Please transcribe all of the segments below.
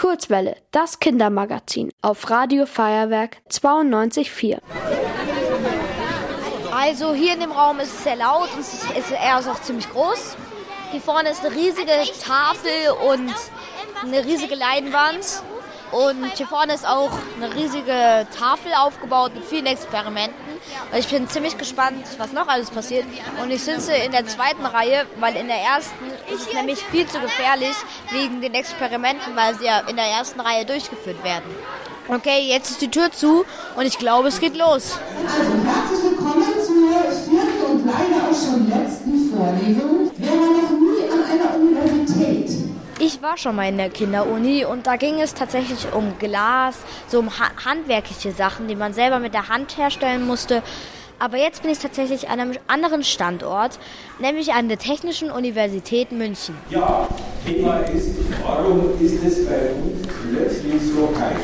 Kurzwelle, das Kindermagazin auf Radio Feuerwerk 92.4. Also hier in dem Raum ist es sehr laut und es ist, er ist auch ziemlich groß. Hier vorne ist eine riesige Tafel und eine riesige Leinwand. Und hier vorne ist auch eine riesige Tafel aufgebaut mit vielen Experimenten. Ich bin ziemlich gespannt, was noch alles passiert. Und ich sitze in der zweiten Reihe, weil in der ersten ist es nämlich viel zu gefährlich wegen den Experimenten, weil sie ja in der ersten Reihe durchgeführt werden. Okay, jetzt ist die Tür zu und ich glaube, es geht los. Also herzlich willkommen zur vierten und leider auch schon letzten Vorlesung. Ich war schon mal in der Kinderuni und da ging es tatsächlich um Glas, so um ha handwerkliche Sachen, die man selber mit der Hand herstellen musste. Aber jetzt bin ich tatsächlich an einem anderen Standort, nämlich an der Technischen Universität München. Ja, Thema ist, warum ist es bei uns plötzlich so heiß?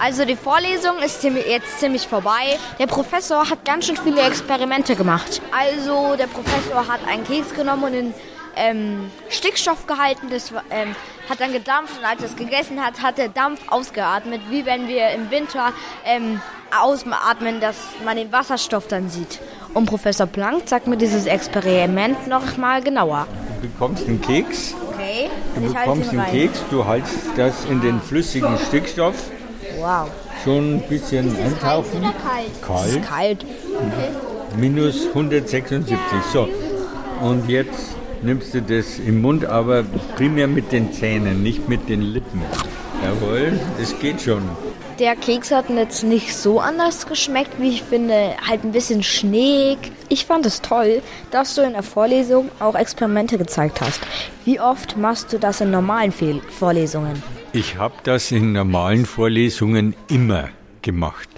Also die Vorlesung ist jetzt ziemlich vorbei. Der Professor hat ganz schön viele Experimente gemacht. Also der Professor hat einen Keks genommen und in ähm, Stickstoff gehalten. Das ähm, hat dann gedampft und als er es gegessen hat, hat der Dampf ausgeatmet, wie wenn wir im Winter ähm, ausatmen, dass man den Wasserstoff dann sieht. Und Professor Planck sagt mir dieses Experiment noch mal genauer. Du bekommst einen Keks. Okay. Du ich bekommst einen rein. Keks, du haltst das in den flüssigen Stickstoff. Wow. Schon ein bisschen eintauchen. Es ist Kalt. kalt. Minus 176. So. Und jetzt nimmst du das im Mund, aber primär mit den Zähnen, nicht mit den Lippen. Jawohl, es geht schon. Der Keks hat jetzt nicht so anders geschmeckt, wie ich finde. Halt ein bisschen schneeig. Ich fand es toll, dass du in der Vorlesung auch Experimente gezeigt hast. Wie oft machst du das in normalen Vorlesungen? Ich habe das in normalen Vorlesungen immer gemacht,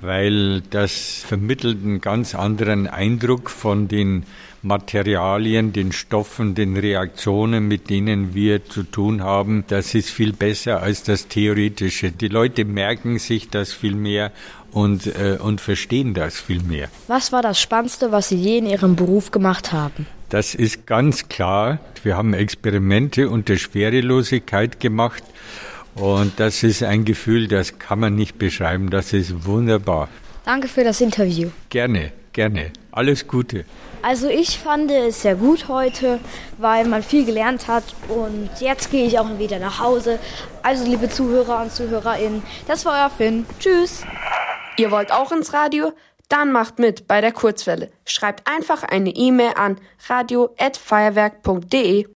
weil das vermittelt einen ganz anderen Eindruck von den Materialien, den Stoffen, den Reaktionen, mit denen wir zu tun haben. Das ist viel besser als das Theoretische. Die Leute merken sich das viel mehr und, äh, und verstehen das viel mehr. Was war das Spannendste, was Sie je in Ihrem Beruf gemacht haben? Das ist ganz klar. Wir haben Experimente unter Schwerelosigkeit gemacht und das ist ein Gefühl, das kann man nicht beschreiben. Das ist wunderbar. Danke für das Interview. Gerne, gerne. Alles Gute. Also ich fand es sehr gut heute, weil man viel gelernt hat und jetzt gehe ich auch wieder nach Hause. Also liebe Zuhörer und Zuhörerinnen, das war euer Finn. Tschüss. Ihr wollt auch ins Radio? Dann macht mit bei der Kurzwelle. Schreibt einfach eine E-Mail an radio@feuerwerk.de.